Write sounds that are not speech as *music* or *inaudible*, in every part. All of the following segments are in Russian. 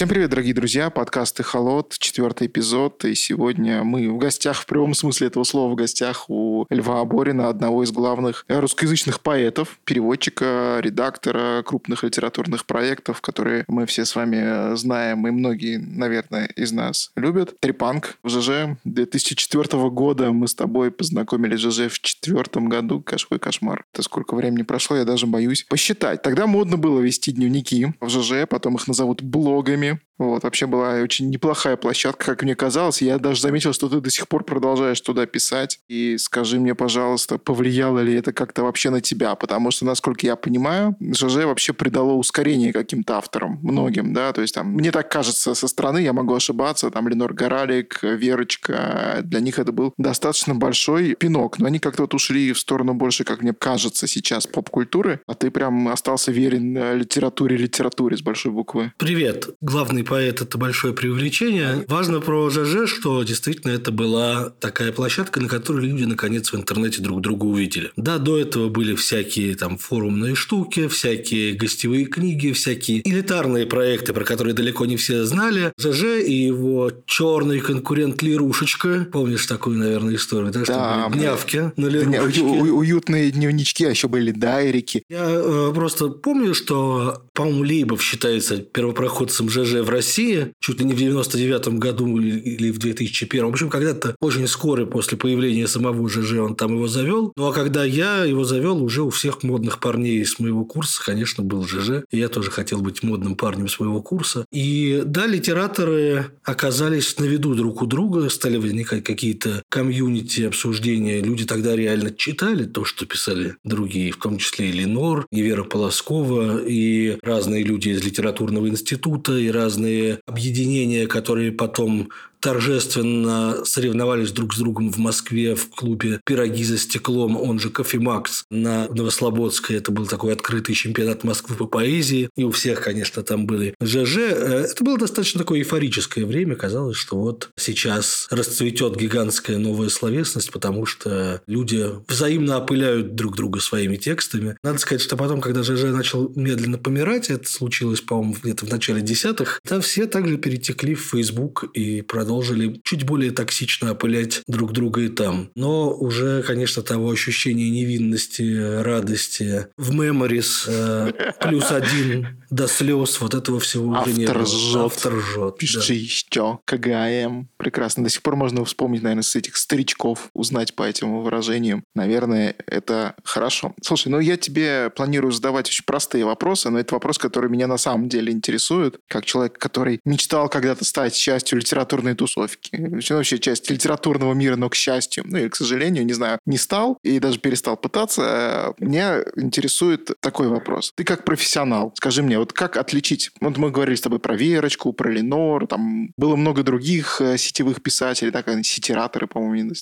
Всем привет, дорогие друзья. Подкаст «Эхолот», четвертый эпизод. И сегодня мы в гостях, в прямом смысле этого слова, в гостях у Льва Аборина, одного из главных русскоязычных поэтов, переводчика, редактора крупных литературных проектов, которые мы все с вами знаем, и многие, наверное, из нас любят. Трипанк в ЖЖ 2004 года. Мы с тобой познакомились в ЖЖ в четвертом году. Какой кошмар. Это сколько времени прошло, я даже боюсь посчитать. Тогда модно было вести дневники в ЖЖ, потом их назовут блогами, время Вот, вообще была очень неплохая площадка, как мне казалось. Я даже заметил, что ты до сих пор продолжаешь туда писать. И скажи мне, пожалуйста, повлияло ли это как-то вообще на тебя? Потому что, насколько я понимаю, ЖЖ вообще придало ускорение каким-то авторам, многим, да, то есть там, мне так кажется, со стороны, я могу ошибаться, там Ленор Горалик, Верочка, для них это был достаточно большой пинок, но они как-то вот ушли в сторону больше, как мне кажется сейчас, поп-культуры, а ты прям остался верен литературе, литературе с большой буквы. Привет, главный поэт – это большое привлечение. Важно про ЖЖ, что действительно это была такая площадка, на которой люди наконец в интернете друг друга увидели. Да, до этого были всякие там форумные штуки, всякие гостевые книги, всякие элитарные проекты, про которые далеко не все знали. ЖЖ и его черный конкурент Лирушечка. Помнишь такую, наверное, историю, да? да что гнявки на Лирушечке. У- уютные дневнички, а еще были дайрики. Я э, просто помню, что, по-моему, Лейбов считается первопроходцем ЖЖ в России России, чуть ли не в 99 году или в 2001. В общем, когда-то очень скоро после появления самого ЖЖ он там его завел. Ну, а когда я его завел, уже у всех модных парней с моего курса, конечно, был ЖЖ. И я тоже хотел быть модным парнем своего курса. И да, литераторы оказались на виду друг у друга, стали возникать какие-то комьюнити обсуждения. Люди тогда реально читали то, что писали другие, в том числе и Ленор, и Вера Полоскова, и разные люди из литературного института, и разные разные объединения, которые потом торжественно соревновались друг с другом в Москве в клубе «Пироги за стеклом», он же «Кофемакс» на Новослободской. Это был такой открытый чемпионат Москвы по поэзии. И у всех, конечно, там были ЖЖ. Э, это было достаточно такое эйфорическое время. Казалось, что вот сейчас расцветет гигантская новая словесность, потому что люди взаимно опыляют друг друга своими текстами. Надо сказать, что потом, когда ЖЖ начал медленно помирать, это случилось, по-моему, где-то в начале десятых, там все также перетекли в Facebook и продолжили продолжили чуть более токсично опылять друг друга и там. Но уже, конечно, того ощущения невинности, радости в Memories э, плюс один до слез, вот этого всего Автор уже не было. Жжет. Автор жжет. Пиши да. еще. КГМ. Прекрасно. До сих пор можно вспомнить, наверное, с этих старичков, узнать по этим выражениям. Наверное, это хорошо. Слушай, ну я тебе планирую задавать очень простые вопросы, но это вопрос, который меня на самом деле интересует, как человек, который мечтал когда-то стать частью литературной тусовки. Вообще часть литературного мира, но к счастью, ну или к сожалению, не знаю, не стал и даже перестал пытаться. Меня интересует такой вопрос. Ты как профессионал, скажи мне, вот как отличить... Вот мы говорили с тобой про Верочку, про Ленор, там было много других э, сетевых писателей, так, сетераторы, по-моему,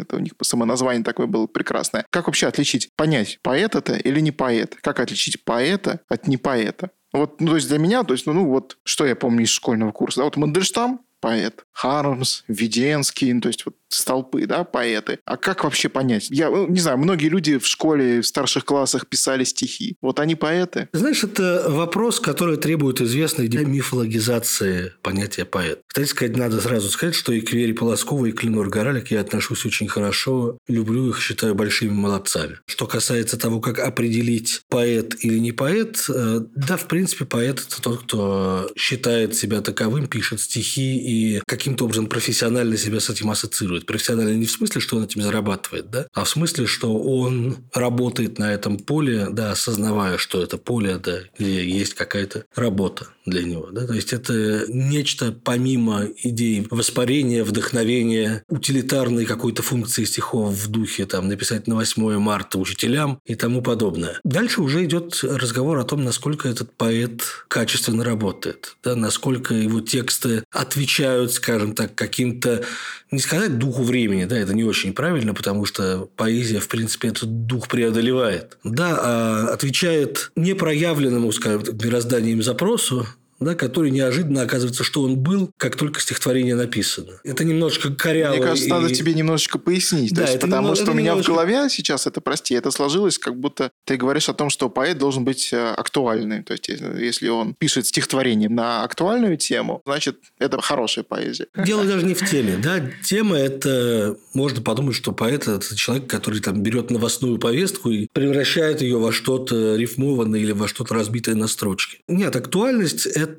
это у них самоназвание такое было прекрасное. Как вообще отличить, понять, поэт это или не поэт? Как отличить поэта от не поэта? Вот, ну, то есть для меня, то есть, ну, ну вот, что я помню из школьного курса, да, вот Мандельштам, поэт, Хармс, Веденский, ну, то есть вот столпы, да, поэты. А как вообще понять? Я ну, не знаю, многие люди в школе, в старших классах писали стихи. Вот они поэты? Знаешь, это вопрос, который требует известной мифологизации понятия поэт. Кстати сказать, надо сразу сказать, что и к Вере Полосковой, и к Ленор Горалик я отношусь очень хорошо, люблю их, считаю большими молодцами. Что касается того, как определить поэт или не поэт, э, да, в принципе, поэт – это тот, кто считает себя таковым, пишет стихи и каким-то образом профессионально себя с этим ассоциирует зарабатывает. Профессионально не в смысле, что он этим зарабатывает, да, а в смысле, что он работает на этом поле, да, осознавая, что это поле, да, где есть какая-то работа для него. Да? То есть это нечто помимо идей воспарения, вдохновения, утилитарной какой-то функции стихов в духе там, написать на 8 марта учителям и тому подобное. Дальше уже идет разговор о том, насколько этот поэт качественно работает, да? насколько его тексты отвечают, скажем так, каким-то, не сказать духу времени, да, это не очень правильно, потому что поэзия, в принципе, этот дух преодолевает. Да, а отвечает непроявленному, скажем так, мирозданием запросу, да, который неожиданно оказывается, что он был, как только стихотворение написано. Это немножко коряво. Мне кажется, и... надо тебе немножечко пояснить. Да, есть, потому немного, что у меня немножко... в голове сейчас это, прости, это сложилось, как будто ты говоришь о том, что поэт должен быть э, актуальным. То есть, если он пишет стихотворение на актуальную тему, значит, это хорошая поэзия. Дело даже не в теме. Да? Тема – это... Можно подумать, что поэт – это человек, который там берет новостную повестку и превращает ее во что-то рифмованное или во что-то разбитое на строчки. Нет, актуальность – это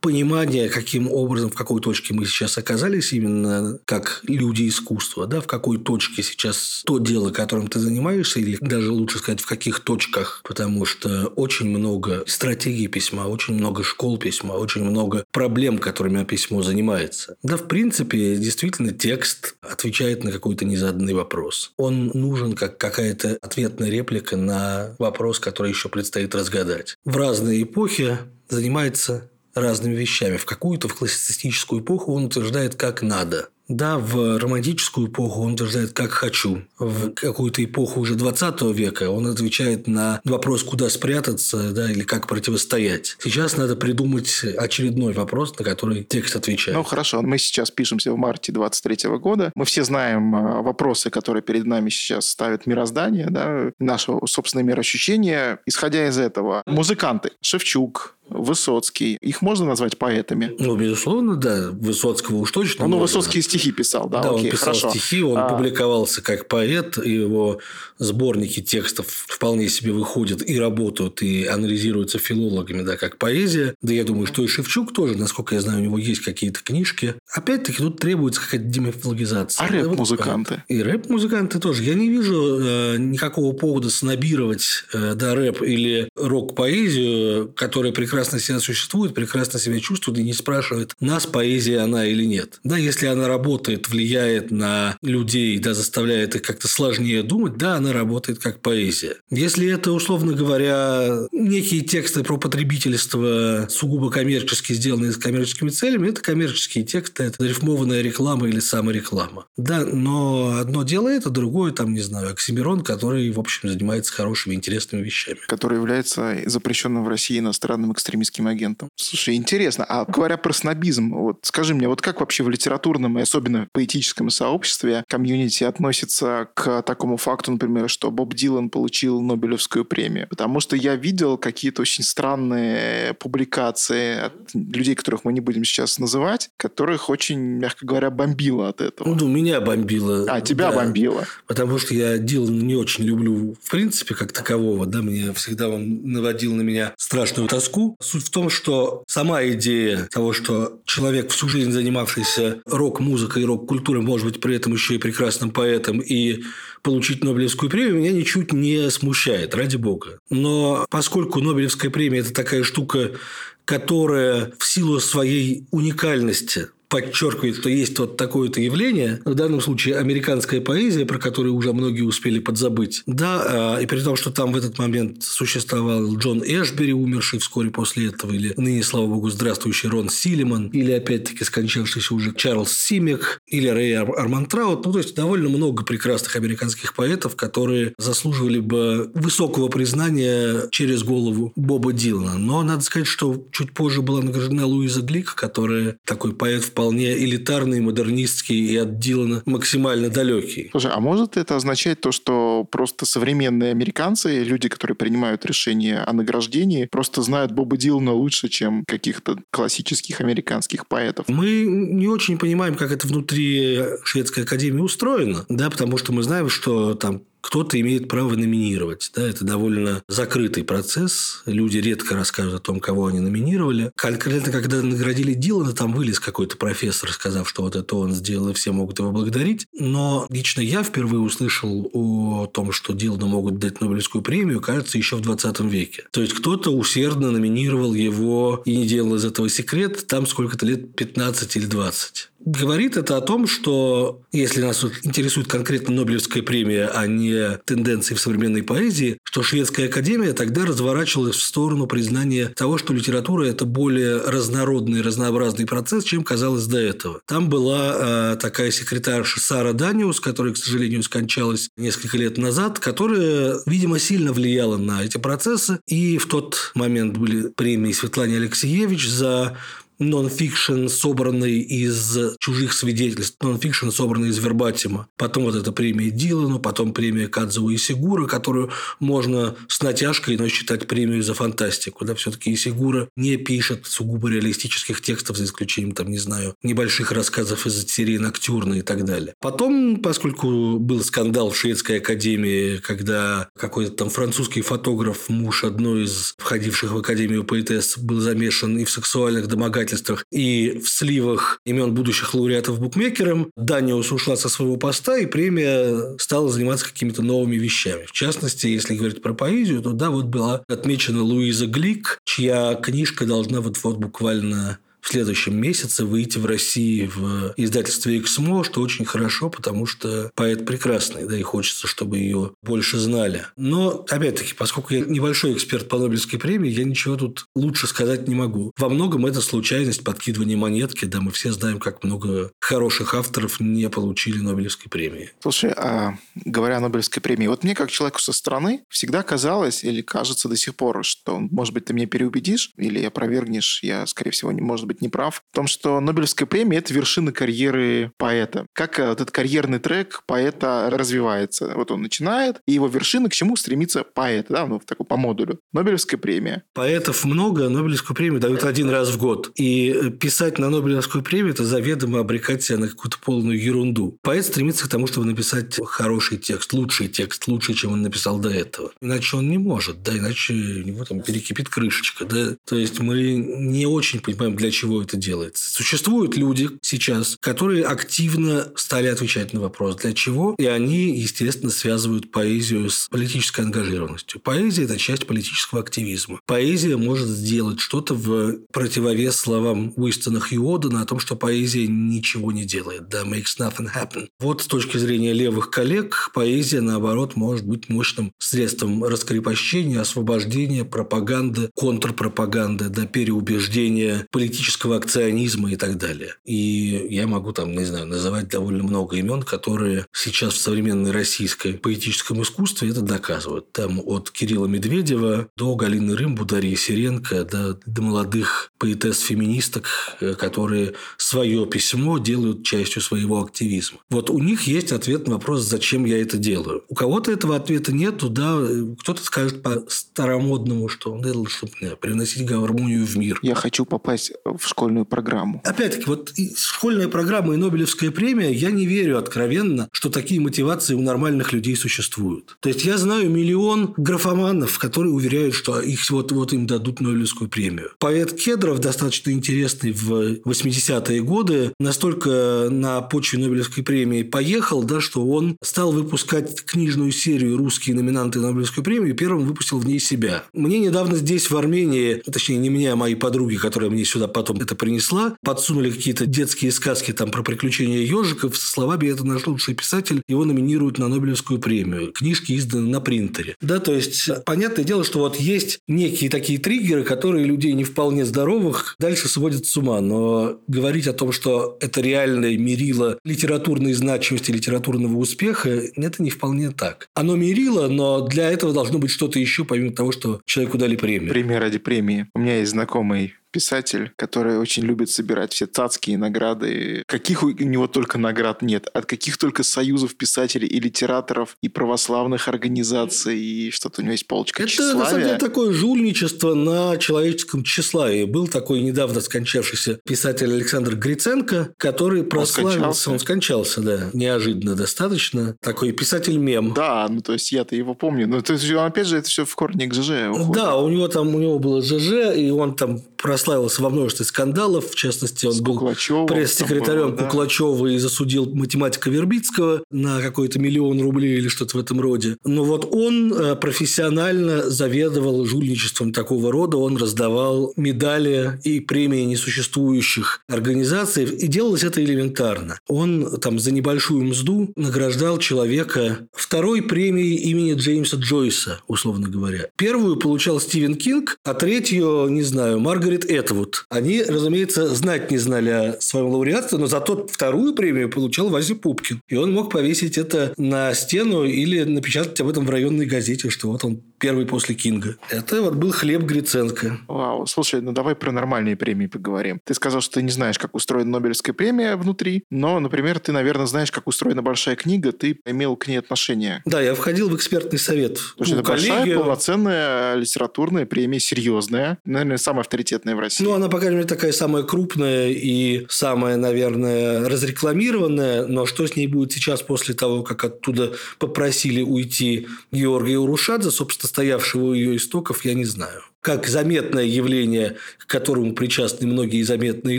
понимание, каким образом, в какой точке мы сейчас оказались именно как люди искусства, да, в какой точке сейчас то дело, которым ты занимаешься, или даже лучше сказать, в каких точках, потому что очень много стратегий письма, очень много школ письма, очень много проблем, которыми письмо занимается. Да, в принципе, действительно, текст отвечает на какой-то незаданный вопрос. Он нужен как какая-то ответная реплика на вопрос, который еще предстоит разгадать. В разные эпохи занимается разными вещами. В какую-то в классицистическую эпоху он утверждает, как надо. Да, в романтическую эпоху он утверждает «как хочу». В какую-то эпоху уже 20 века он отвечает на вопрос «куда спрятаться» да, или «как противостоять». Сейчас надо придумать очередной вопрос, на который текст отвечает. Ну, хорошо. Мы сейчас пишемся в марте 23 года. Мы все знаем а, вопросы, которые перед нами сейчас ставит мироздание, да, наше собственное мироощущение. Исходя из этого, музыканты Шевчук, Высоцкий. Их можно назвать поэтами? Ну, безусловно, да. Высоцкого уж точно Ну, можно. Высоцкий стихи писал, да? Да, окей, он писал хорошо. стихи, он а... публиковался как поэт, его сборники текстов вполне себе выходят и работают, и анализируются филологами, да, как поэзия. Да я думаю, что и Шевчук тоже, насколько я знаю, у него есть какие-то книжки. Опять-таки, тут требуется какая-то демифологизация. А рэп-музыканты? И рэп-музыканты тоже. Я не вижу э, никакого повода снобировать э, да, рэп или рок-поэзию, которая прекрасно себя существует, прекрасно себя чувствует и не спрашивает, нас поэзия она или нет. Да, если она работает, влияет на людей, да, заставляет их как-то сложнее думать, да, она работает как поэзия. Если это, условно говоря, некие тексты про потребительство сугубо коммерчески сделанные с коммерческими целями, это коммерческие тексты, это рифмованная реклама или самореклама. Да, но одно дело это, другое, там, не знаю, Оксимирон, который, в общем, занимается хорошими, интересными вещами. Который является запрещенным в России иностранным экстремистским агентом. Слушай, интересно, а говоря про снобизм, вот скажи мне, вот как вообще в литературном и особенно поэтическом сообществе комьюнити относится к такому факту, например, что Боб Дилан получил Нобелевскую премию? Потому что я видел какие-то очень странные публикации от людей, которых мы не будем сейчас называть, которых очень, мягко говоря, бомбило от этого. Ну, меня бомбило. А, тебя да, бомбило. Потому что я Дилана не очень люблю в принципе как такового, да, мне всегда он наводил на меня страшную тоску. Суть в том, что сама идея того, что человек всю жизнь занимавшийся рок-музыкой и рок-культурой может быть при этом еще и прекрасным поэтом и получить Нобелевскую премию, меня ничуть не смущает, ради бога. Но поскольку Нобелевская премия – это такая штука, которая в силу своей уникальности подчеркивает, что есть вот такое-то явление, в данном случае американская поэзия, про которую уже многие успели подзабыть. Да, а, и при том, что там в этот момент существовал Джон Эшбери, умерший вскоре после этого, или ныне, слава богу, здравствующий Рон Силиман, или опять-таки скончавшийся уже Чарльз Симик, или Рэй Армантраут. Ну, то есть, довольно много прекрасных американских поэтов, которые заслуживали бы высокого признания через голову Боба Дилана. Но надо сказать, что чуть позже была награждена Луиза Глик, которая такой поэт в вполне элитарный, модернистский и от Дилана максимально далекий. Слушай, а может это означать то, что просто современные американцы, люди, которые принимают решения о награждении, просто знают Боба Дилана лучше, чем каких-то классических американских поэтов? Мы не очень понимаем, как это внутри шведской академии устроено, да, потому что мы знаем, что там кто-то имеет право номинировать. Да, это довольно закрытый процесс. Люди редко расскажут о том, кого они номинировали. Конкретно, когда наградили Дилана, там вылез какой-то профессор, сказав, что вот это он сделал, и все могут его благодарить. Но лично я впервые услышал о том, что Дилану могут дать Нобелевскую премию, кажется, еще в 20 веке. То есть, кто-то усердно номинировал его и не делал из этого секрет там сколько-то лет 15 или 20. Говорит это о том, что если нас вот интересует конкретно Нобелевская премия, а не тенденции в современной поэзии, что шведская академия тогда разворачивалась в сторону признания того, что литература – это более разнородный, разнообразный процесс, чем казалось до этого. Там была э, такая секретарша Сара Даниус, которая, к сожалению, скончалась несколько лет назад, которая, видимо, сильно влияла на эти процессы. И в тот момент были премии Светлане Алексиевич за нон-фикшн, собранный из чужих свидетельств, нон-фикшн, собранный из вербатима. Потом вот эта премия Дилану, потом премия Кадзуо Исигуро, которую можно с натяжкой, но считать премию за фантастику. Да, все-таки Исигура не пишет сугубо реалистических текстов, за исключением, там, не знаю, небольших рассказов из серии Ноктюрна и так далее. Потом, поскольку был скандал в шведской академии, когда какой-то там французский фотограф, муж одной из входивших в академию поэтесс, был замешан и в сексуальных домогательствах, издательствах и в сливах имен будущих лауреатов букмекерам, Даниус ушла со своего поста, и премия стала заниматься какими-то новыми вещами. В частности, если говорить про поэзию, то да, вот была отмечена Луиза Глик, чья книжка должна вот-вот буквально в следующем месяце выйти в России в издательстве «Эксмо», что очень хорошо, потому что поэт прекрасный, да, и хочется, чтобы ее больше знали. Но, опять-таки, поскольку я небольшой эксперт по Нобелевской премии, я ничего тут лучше сказать не могу. Во многом это случайность, подкидывание монетки, да, мы все знаем, как много хороших авторов не получили Нобелевской премии. Слушай, а говоря о Нобелевской премии, вот мне, как человеку со стороны, всегда казалось, или кажется до сих пор, что, может быть, ты меня переубедишь, или опровергнешь, я, скорее всего, не, может быть, не прав, в том, что Нобелевская премия – это вершина карьеры поэта. Как э, этот карьерный трек поэта развивается. Вот он начинает, и его вершина, к чему стремится поэт, да, ну, такой по модулю. Нобелевская премия. Поэтов много, Нобелевскую премию дают один раз в год. И э, писать на Нобелевскую премию – это заведомо обрекать себя на какую-то полную ерунду. Поэт стремится к тому, чтобы написать хороший текст, лучший текст, лучше, чем он написал до этого. Иначе он не может, да, иначе у него там перекипит крышечка, да. То есть мы не очень понимаем, для чего это делается. Существуют люди сейчас, которые активно стали отвечать на вопрос, для чего, и они, естественно, связывают поэзию с политической ангажированностью. Поэзия – это часть политического активизма. Поэзия может сделать что-то в противовес словам Уистона Хьюодена о том, что поэзия ничего не делает, да, makes nothing happen. Вот с точки зрения левых коллег, поэзия, наоборот, может быть мощным средством раскрепощения, освобождения, пропаганды, контрпропаганды, да, переубеждения политического акционизма и так далее. И я могу там, не знаю, называть довольно много имен, которые сейчас в современной российской поэтическом искусстве это доказывают. Там от Кирилла Медведева до Галины Рымбу, Дарьи Сиренко, до, до молодых поэтесс-феминисток, э, которые свое письмо делают частью своего активизма. Вот у них есть ответ на вопрос, зачем я это делаю. У кого-то этого ответа нет, да, кто-то скажет по-старомодному, что он делал, чтобы приносить гармонию в мир. Я хочу попасть в школьную программу. Опять-таки, вот школьная программа и Нобелевская премия, я не верю откровенно, что такие мотивации у нормальных людей существуют. То есть, я знаю миллион графоманов, которые уверяют, что их вот-вот им дадут Нобелевскую премию. Поэт Кедров, достаточно интересный в 80-е годы, настолько на почве Нобелевской премии поехал, да, что он стал выпускать книжную серию «Русские номинанты Нобелевской премии» и первым выпустил в ней себя. Мне недавно здесь, в Армении, точнее, не мне, а мои подруги, которые мне сюда потом это принесла, подсунули какие-то детские сказки там про приключения ежиков со словами «это наш лучший писатель, его номинируют на Нобелевскую премию». Книжки изданы на принтере. Да, то есть, понятное дело, что вот есть некие такие триггеры, которые людей не вполне здоровых дальше сводят с ума. Но говорить о том, что это реальное мерило литературной значимости, литературного успеха, это не вполне так. Оно мерило, но для этого должно быть что-то еще, помимо того, что человеку дали премию. Премия ради премии. У меня есть знакомый писатель, который очень любит собирать все цацкие награды. Каких у него только наград нет. От каких только союзов писателей и литераторов, и православных организаций, и что-то у него есть полочка Это, тщеславия. на самом деле, такое жульничество на человеческом тщеславии. Был такой недавно скончавшийся писатель Александр Гриценко, который прославился. Он скончался, он скончался да, неожиданно достаточно. Такой писатель-мем. Да, ну то есть я-то его помню. Но то есть, опять же, это все в корне к ЖЖ уходит. Да, у него там, у него было ЖЖ, и он там прославился во множестве скандалов. В частности, он С был пресс-секретарем да. Куклачева и засудил математика Вербицкого на какой-то миллион рублей или что-то в этом роде. Но вот он э, профессионально заведовал жульничеством такого рода. Он раздавал медали и премии несуществующих организаций. И делалось это элементарно. Он там за небольшую мзду награждал человека второй премией имени Джеймса Джойса, условно говоря. Первую получал Стивен Кинг, а третью, не знаю, Маргарет Этвуд. Они, разумеется, знать не знали о своем лауреатстве, но зато вторую премию получал Вася Пупкин. И он мог повесить это на стену или напечатать об этом в районной газете, что вот он первый после Кинга. Это вот был хлеб Гриценко. Вау, слушай, ну давай про нормальные премии поговорим. Ты сказал, что ты не знаешь, как устроена Нобелевская премия внутри, но, например, ты, наверное, знаешь, как устроена большая книга, ты имел к ней отношение. Да, я входил в экспертный совет. Что Ну, это большая, коллегию. полноценная литературная премия, серьезная, наверное, самая авторитетная в России. Ну, она, по крайней мере, такая самая крупная и самая, наверное, разрекламированная. Но что с ней будет сейчас после того, как оттуда попросили уйти Георгия Урушадзе, собственно, стоявшего у ее истоков, я не знаю. Как заметное явление, к которому причастны многие заметные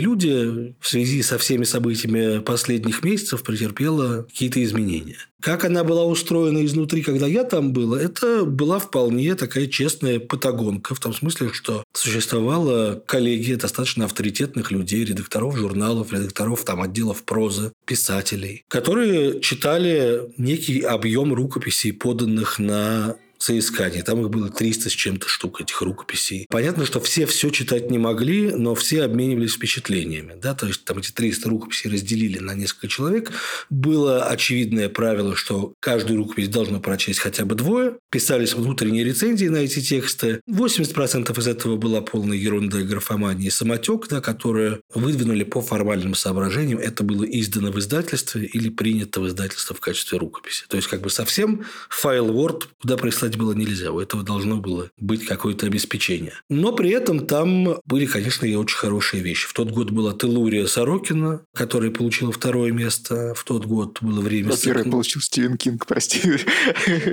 люди, в связи со всеми событиями последних месяцев претерпела какие-то изменения. Как она была устроена изнутри, когда я там был, это была вполне такая честная патагонка, в том смысле, что существовала коллегия достаточно авторитетных людей, редакторов журналов, редакторов там, отделов прозы, писателей, которые читали некий объем рукописей, поданных на соискание. Там их было 300 с чем-то штук, этих рукописей. Понятно, что все все читать не могли, но все обменивались впечатлениями. Да? То есть, там эти 300 рукописей разделили на несколько человек. Было очевидное правило, что каждую рукопись должно прочесть хотя бы двое. Писались внутренние рецензии на эти тексты. 80% из этого была полная ерунда, графомания и самотек, да, которые выдвинули по формальным соображениям. Это было издано в издательстве или принято в издательство в качестве рукописи. То есть, как бы совсем файл Word куда прислать было нельзя. У этого должно было быть какое-то обеспечение. Но при этом там были, конечно, и очень хорошие вещи. В тот год была Телурия Сорокина, которая получила второе место. В тот год было время... Но первый Сыкна- получил Стивен Кинг, прости.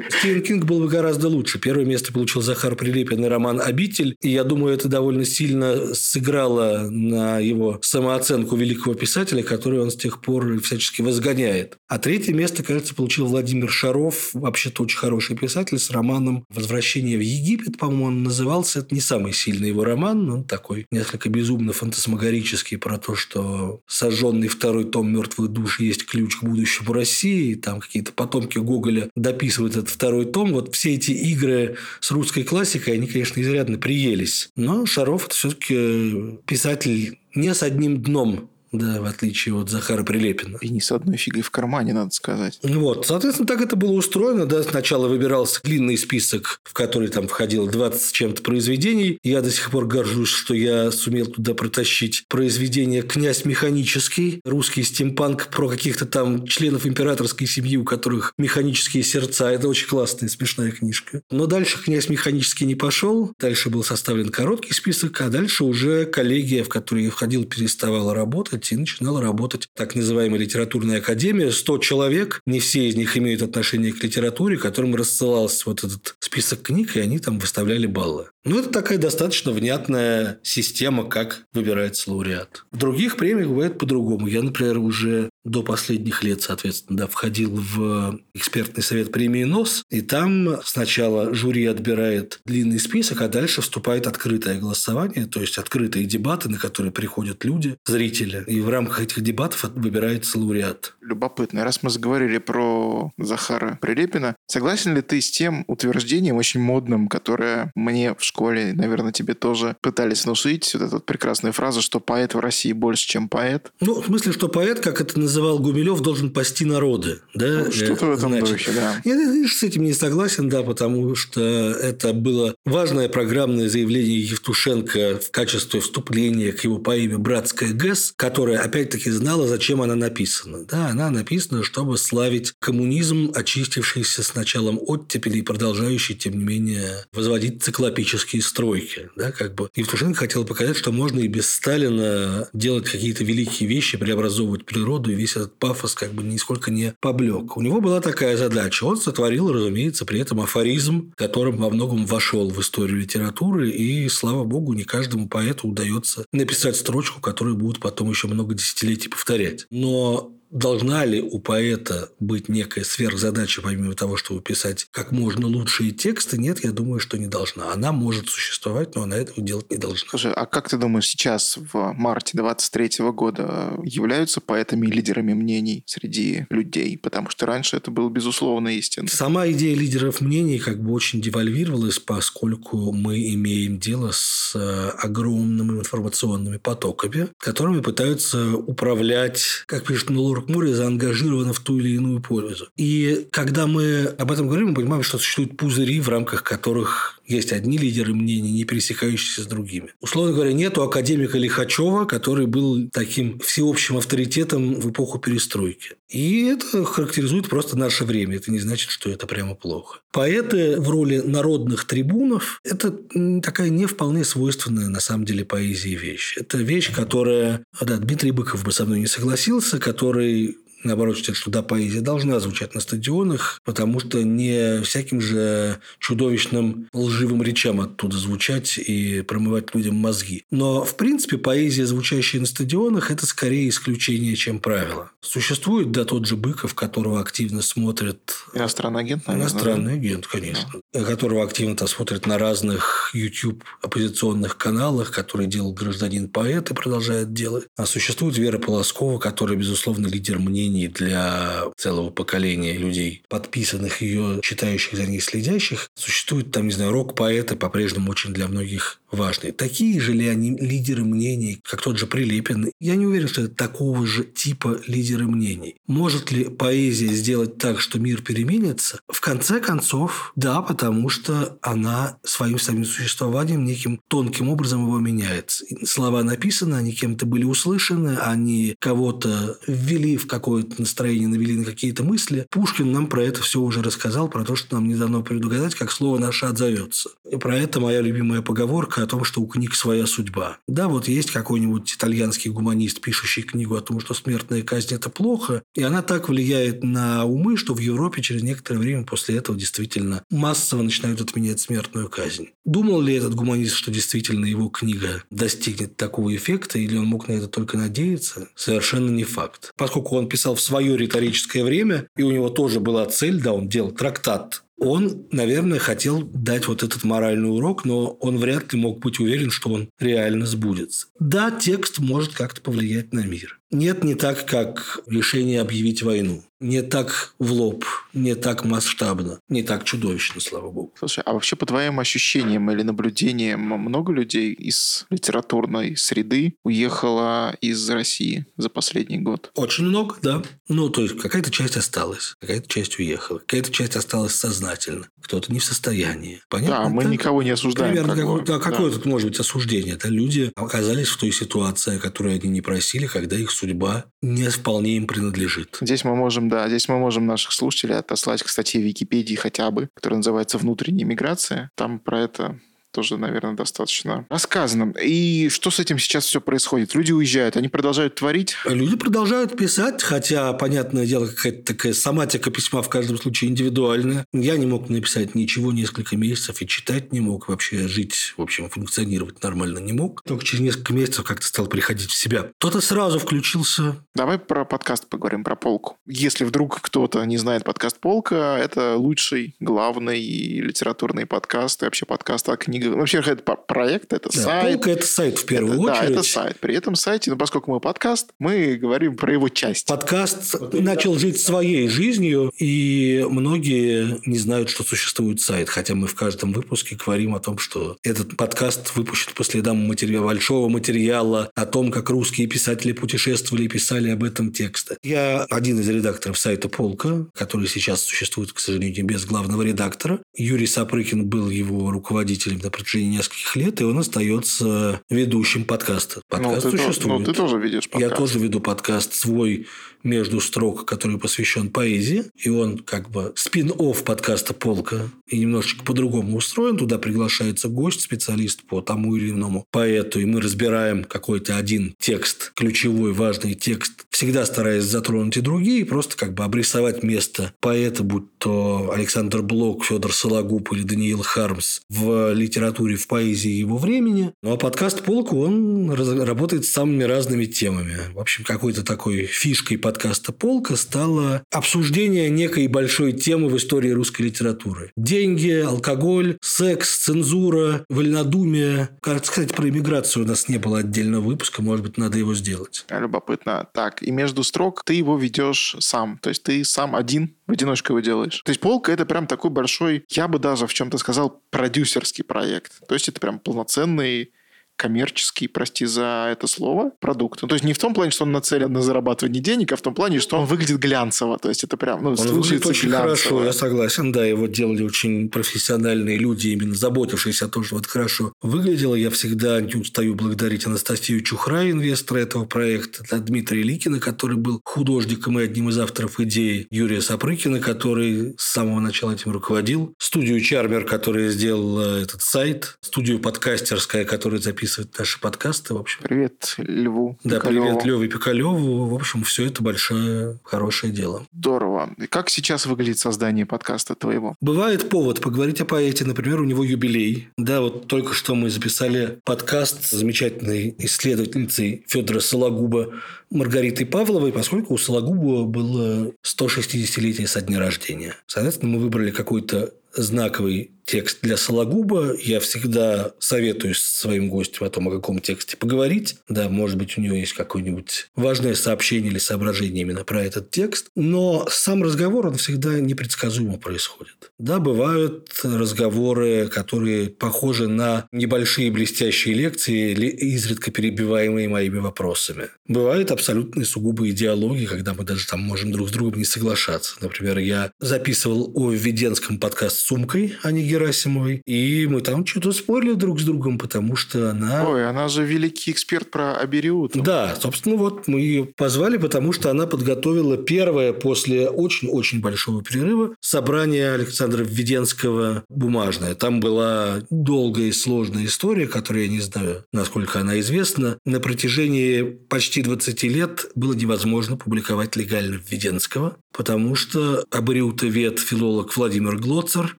Стивен Кинг был бы гораздо лучше. Первое место получил Захар Прилепин и роман «Обитель». И я думаю, это довольно сильно сыграло на его самооценку великого писателя, который он с тех пор всячески возгоняет. А третье место, кажется, получил Владимир Шаров, вообще-то очень хороший писатель, с романом «Возвращение в Египет», по-моему, он назывался. Это не самый сильный его роман, он такой несколько безумно фантасмагорический про то, что сожженный второй том «Мертвых душ» есть ключ к будущему России. Там какие-то потомки Гоголя дописывают этот второй том. Вот все эти игры с русской классикой, они, конечно, изрядно приелись. Но Шаров – это все-таки писатель не с одним дном, да, в отличие от Захара Прилепина. И не с одной фигой в кармане, надо сказать. Ну Вот, соответственно, так это было устроено. Да, сначала выбирался длинный список, в который там входило 20 с чем-то произведений. Я до сих пор горжусь, что я сумел туда протащить произведение «Князь механический», русский стимпанк про каких-то там членов императорской семьи, у которых механические сердца. Это очень классная, смешная книжка. Но дальше «Князь механический» не пошел. Дальше был составлен короткий список, а дальше уже коллегия, в которую я входил, переставала работать и начинала работать так называемая литературная академия. 100 человек, не все из них имеют отношение к литературе, которым рассылался вот этот список книг, и они там выставляли баллы. Ну, это такая достаточно внятная система, как выбирается лауреат. В других премиях бывает по-другому. Я, например, уже до последних лет, соответственно, да, входил в экспертный совет премии НОС, и там сначала жюри отбирает длинный список, а дальше вступает открытое голосование, то есть открытые дебаты, на которые приходят люди, зрители, и в рамках этих дебатов выбирается лауреат. Любопытно. Раз мы заговорили про Захара Прилепина, согласен ли ты с тем утверждением очень модным, которое мне в школе, наверное, тебе тоже пытались внушить, вот эта вот прекрасная фраза, что поэт в России больше, чем поэт? Ну, в смысле, что поэт, как это называл Гумилев, должен пасти народы. Да? Ну, что-то в этом Значит, духе, да. Я с этим не согласен, да, потому что это было важное программное заявление Евтушенко в качестве вступления к его поэме «Братская ГЭС», которая, опять-таки, знала, зачем она написана. Да, она написана, чтобы славить коммунизм, очистившийся с началом оттепели и продолжающий, тем не менее, возводить циклопический русские стройки. Да, как бы. Евтушенко хотел показать, что можно и без Сталина делать какие-то великие вещи, преобразовывать природу, и весь этот пафос как бы нисколько не поблек. У него была такая задача. Он сотворил, разумеется, при этом афоризм, которым во многом вошел в историю литературы, и, слава богу, не каждому поэту удается написать строчку, которую будут потом еще много десятилетий повторять. Но Должна ли у поэта быть некая сверхзадача, помимо того, чтобы писать как можно лучшие тексты? Нет, я думаю, что не должна. Она может существовать, но она этого делать не должна. Слушай, а как ты думаешь, сейчас, в марте 23 года, являются поэтами лидерами мнений среди людей? Потому что раньше это было безусловно истинно. Сама идея лидеров мнений как бы очень девальвировалась, поскольку мы имеем дело с э, огромными информационными потоками, которыми пытаются управлять, как пишет Нулор Мурмурия заангажирована в ту или иную пользу. И когда мы об этом говорим, мы понимаем, что существуют пузыри, в рамках которых есть одни лидеры мнений, не пересекающиеся с другими. Условно говоря, нету академика Лихачева, который был таким всеобщим авторитетом в эпоху перестройки. И это характеризует просто наше время. Это не значит, что это прямо плохо. Поэты в роли народных трибунов – это такая не вполне свойственная на самом деле поэзии вещь. Это вещь, которая… Да, Дмитрий Быков бы со мной не согласился, который наоборот, считают, что да, поэзия должна звучать на стадионах, потому что не всяким же чудовищным лживым речам оттуда звучать и промывать людям мозги. Но, в принципе, поэзия, звучащая на стадионах, это скорее исключение, чем правило. Существует, да, тот же Быков, которого активно смотрят... Иностранный агент, наверное. Иностранный агент, конечно. Да. Которого активно-то смотрят на разных YouTube оппозиционных каналах, который делал гражданин-поэт и продолжает делать. А существует Вера Полоскова, которая, безусловно, лидер мнений мнений для целого поколения людей, подписанных ее, читающих за ней, следящих. Существует там, не знаю, рок-поэты по-прежнему очень для многих важные. Такие же ли они лидеры мнений, как тот же Прилепин? Я не уверен, что это такого же типа лидеры мнений. Может ли поэзия сделать так, что мир переменится? В конце концов, да, потому что она своим самим существованием неким тонким образом его меняет. Слова написаны, они кем-то были услышаны, они кого-то ввели в какое-то настроение, навели на какие-то мысли. Пушкин нам про это все уже рассказал, про то, что нам не дано предугадать, как слово наше отзовется. И про это моя любимая поговорка о том, что у книг своя судьба. Да, вот есть какой-нибудь итальянский гуманист, пишущий книгу о том, что смертная казнь – это плохо, и она так влияет на умы, что в Европе через некоторое время после этого действительно массово начинают отменять смертную казнь. Думал ли этот гуманист, что действительно его книга достигнет такого эффекта, или он мог на это только надеяться? Совершенно не факт. Поскольку он писал в свое риторическое время, и у него тоже была цель, да, он делал трактат он, наверное, хотел дать вот этот моральный урок, но он вряд ли мог быть уверен, что он реально сбудется. Да, текст может как-то повлиять на мир. Нет, не так, как решение объявить войну. Не так в лоб, не так масштабно, не так чудовищно, слава богу. Слушай, а вообще по твоим ощущениям или наблюдениям много людей из литературной среды уехало из России за последний год? Очень много, да. Ну, то есть какая-то часть осталась, какая-то часть уехала, какая-то часть осталась сознательно, кто-то не в состоянии. Понятно? Да, мы так? никого не осуждаем. Примерно, как бы, да, какое да. тут может быть осуждение? Это люди оказались в той ситуации, которую они не просили, когда их судьба не вполне им принадлежит. Здесь мы можем, да, здесь мы можем наших слушателей отослать к статье Википедии хотя бы, которая называется «Внутренняя миграция». Там про это тоже, наверное, достаточно рассказано. И что с этим сейчас все происходит? Люди уезжают, они продолжают творить? Люди продолжают писать, хотя, понятное дело, какая-то такая соматика письма в каждом случае индивидуальная. Я не мог написать ничего несколько месяцев и читать не мог, вообще жить, в общем, функционировать нормально не мог. Только через несколько месяцев как-то стал приходить в себя. Кто-то сразу включился. Давай про подкаст поговорим, про полку. Если вдруг кто-то не знает подкаст «Полка», это лучший, главный литературный подкаст и вообще подкаст о книгах Вообще, это проект, это да, сайт. Полка – это сайт в первую это, очередь. Да, это сайт. При этом сайте, ну, поскольку мы подкаст, мы говорим про его часть. Подкаст вот начал да. жить своей жизнью, и многие не знают, что существует сайт. Хотя мы в каждом выпуске говорим о том, что этот подкаст выпущен по следам материала, большого материала о том, как русские писатели путешествовали и писали об этом тексты. Я один из редакторов сайта «Полка», который сейчас существует, к сожалению, без главного редактора. Юрий Сапрыкин был его руководителем на протяжении нескольких лет, и он остается ведущим подкаста. Подкаст ну, ты существует. Ну, ты тоже ведешь подкаст. Я тоже веду подкаст свой между строк, который посвящен поэзии, и он как бы спин-офф подкаста «Полка», и немножечко по-другому устроен. Туда приглашается гость, специалист по тому или иному поэту, и мы разбираем какой-то один текст, ключевой важный текст, всегда стараясь затронуть и другие, просто как бы обрисовать место поэта, будь то Александр Блок, Федор Сологуб или Даниил Хармс в литературе, в поэзии его времени. Ну, а подкаст «Полка», он работает с самыми разными темами. В общем, какой-то такой фишкой подкаста «Полка» стало обсуждение некой большой темы в истории русской литературы. Деньги, алкоголь, секс, цензура, вольнодумие. Кажется, кстати, про иммиграцию у нас не было отдельного выпуска, может быть, надо его сделать. Любопытно. Так, и между строк ты его ведешь сам. То есть ты сам один в одиночку его делаешь. То есть полка это прям такой большой, я бы даже в чем-то сказал, продюсерский проект. То есть это прям полноценный коммерческий, прости за это слово, продукт. Ну, то есть не в том плане, что он нацелен на зарабатывание денег, а в том плане, что он выглядит глянцево. То есть это прям, ну, он выглядит очень глянцево. хорошо, я согласен. Да, его делали очень профессиональные люди, именно заботившиеся о том, что вот хорошо выглядело. Я всегда не устаю благодарить Анастасию Чухра, инвестора этого проекта, Дмитрия Ликина, который был художником и одним из авторов идеи, Юрия Сапрыкина, который с самого начала этим руководил, студию Чармер, которая сделала этот сайт, студию подкастерская, которая записывала записывает наши подкасты, в общем. Привет Льву Да, Пикалеву. привет Леве Пикалеву. В общем, все это большое, хорошее дело. Здорово. И как сейчас выглядит создание подкаста твоего? Бывает повод поговорить о поэте. Например, у него юбилей. Да, вот только что мы записали подкаст с замечательной исследовательницей Федора Сологуба Маргаритой Павловой, поскольку у Сологуба было 160-летие со дня рождения. Соответственно, мы выбрали какой-то знаковый текст для Сологуба. Я всегда советую своим гостям о том, о каком тексте поговорить. Да, может быть, у него есть какое-нибудь важное сообщение или соображение именно про этот текст. Но сам разговор, он всегда непредсказуемо происходит. Да, бывают разговоры, которые похожи на небольшие блестящие лекции, изредка перебиваемые моими вопросами. Бывают абсолютные сугубые диалоги, когда мы даже там можем друг с другом не соглашаться. Например, я записывал о Введенском подкаст с Сумкой, а не Герасимовой. И мы там что-то спорили друг с другом, потому что она... Ой, она же великий эксперт про Абериут. Да, собственно, вот мы ее позвали, потому что она подготовила первое после очень-очень большого перерыва собрание Александра Введенского бумажное. Там была долгая и сложная история, которая, я не знаю, насколько она известна. На протяжении почти 20 лет было невозможно публиковать легально Введенского, потому что абориутовед, филолог Владимир Глоцер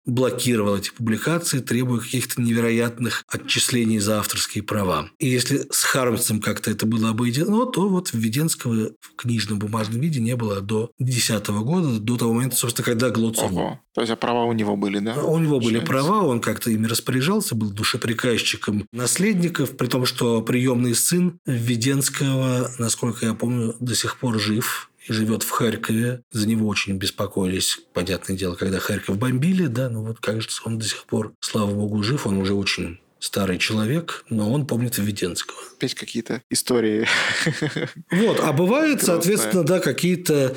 блокировал эти публикации, требуя каких-то невероятных отчислений за авторские права. И если с Хармсом как-то это было обойдено, то вот Введенского в книжном бумажном виде не было до 2010 года, до того момента, собственно, когда Глоцер... Ого. То есть, а права у него были, да? У него были права, он как-то ими распоряжался, был душеприказчиком наследников, при том, что приемный сын Введенского, насколько я помню, до сих пор жив живет в Харькове. За него очень беспокоились, понятное дело, когда Харьков бомбили, да, но вот кажется, он до сих пор, слава богу, жив, он уже очень старый человек, но он помнит Введенского. Опять какие-то истории. Вот, а бывает, соответственно, да, какие-то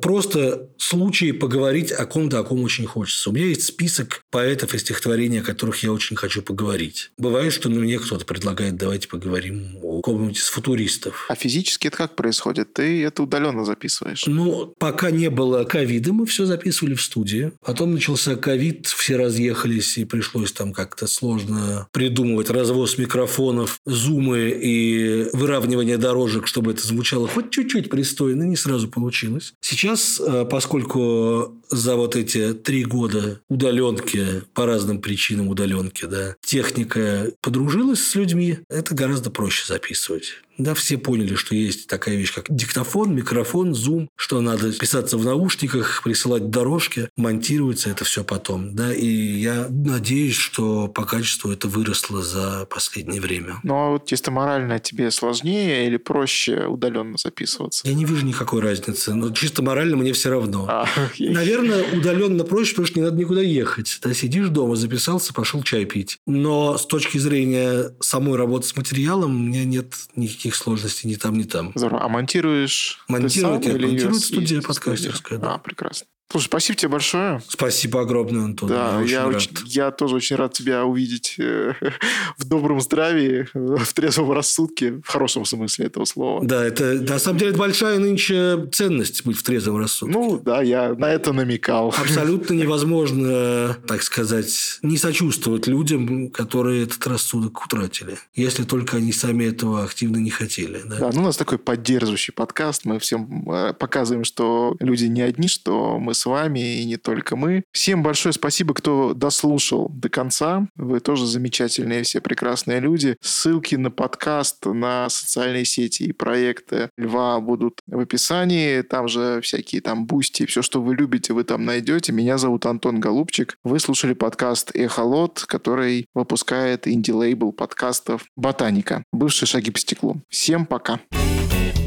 просто случаи поговорить о ком-то, о ком очень хочется. У меня есть список поэтов и стихотворений, о которых я очень хочу поговорить. Бывает, что мне кто-то предлагает, давайте поговорим о ком-нибудь из футуристов. А физически это как происходит? Ты это удаленно записываешь? Ну, пока не было ковида, мы все записывали в студии. Потом начался ковид, все разъехались, и пришлось там как-то сложно придумывать развоз микрофонов, зумы и выравнивание дорожек, чтобы это звучало хоть чуть-чуть пристойно. Не сразу получилось. Сейчас, э, поскольку за вот эти три года удаленки, по разным причинам удаленки, да, техника подружилась с людьми, это гораздо проще записывать. Да, все поняли, что есть такая вещь, как диктофон, микрофон, зум, что надо писаться в наушниках, присылать дорожки, монтируется это все потом. Да, и я надеюсь, что по качеству это выросло за последнее время. Ну, а вот чисто морально тебе сложнее или проще удаленно записываться? Я не вижу никакой разницы. Но чисто морально мне все равно. А, Наверное, удаленно проще, потому что не надо никуда ехать. Да, сидишь дома, записался, пошел чай пить. Но с точки зрения самой работы с материалом, у меня нет никаких никаких сложностей ни там, ни там. Здорово. А монтируешь Монтирует, ты сам, или монтирует студия подкастерская. Да. А, прекрасно. Слушай, спасибо тебе большое. Спасибо огромное, Антон. Да, я, я, очень я тоже очень рад тебя увидеть э, *laughs* в добром здравии, в трезвом рассудке, в хорошем смысле этого слова. Да, это на самом деле большая нынче ценность быть в трезвом рассудке. Ну, да, я на это намекал. Абсолютно *laughs* невозможно, так сказать, не сочувствовать людям, которые этот рассудок утратили, если только они сами этого активно не хотели. Да? Да, ну у нас такой поддерживающий подкаст. Мы всем э, показываем, что люди не одни, что с вами и не только мы. Всем большое спасибо, кто дослушал до конца. Вы тоже замечательные, все прекрасные люди. Ссылки на подкаст, на социальные сети и проекты Льва будут в описании. Там же всякие там Boosty, все, что вы любите, вы там найдете. Меня зовут Антон Голубчик. Вы слушали подкаст «Эхолот», который выпускает инди-лейбл подкастов «Ботаника». Бывшие шаги по стеклу. Всем пока. Пока.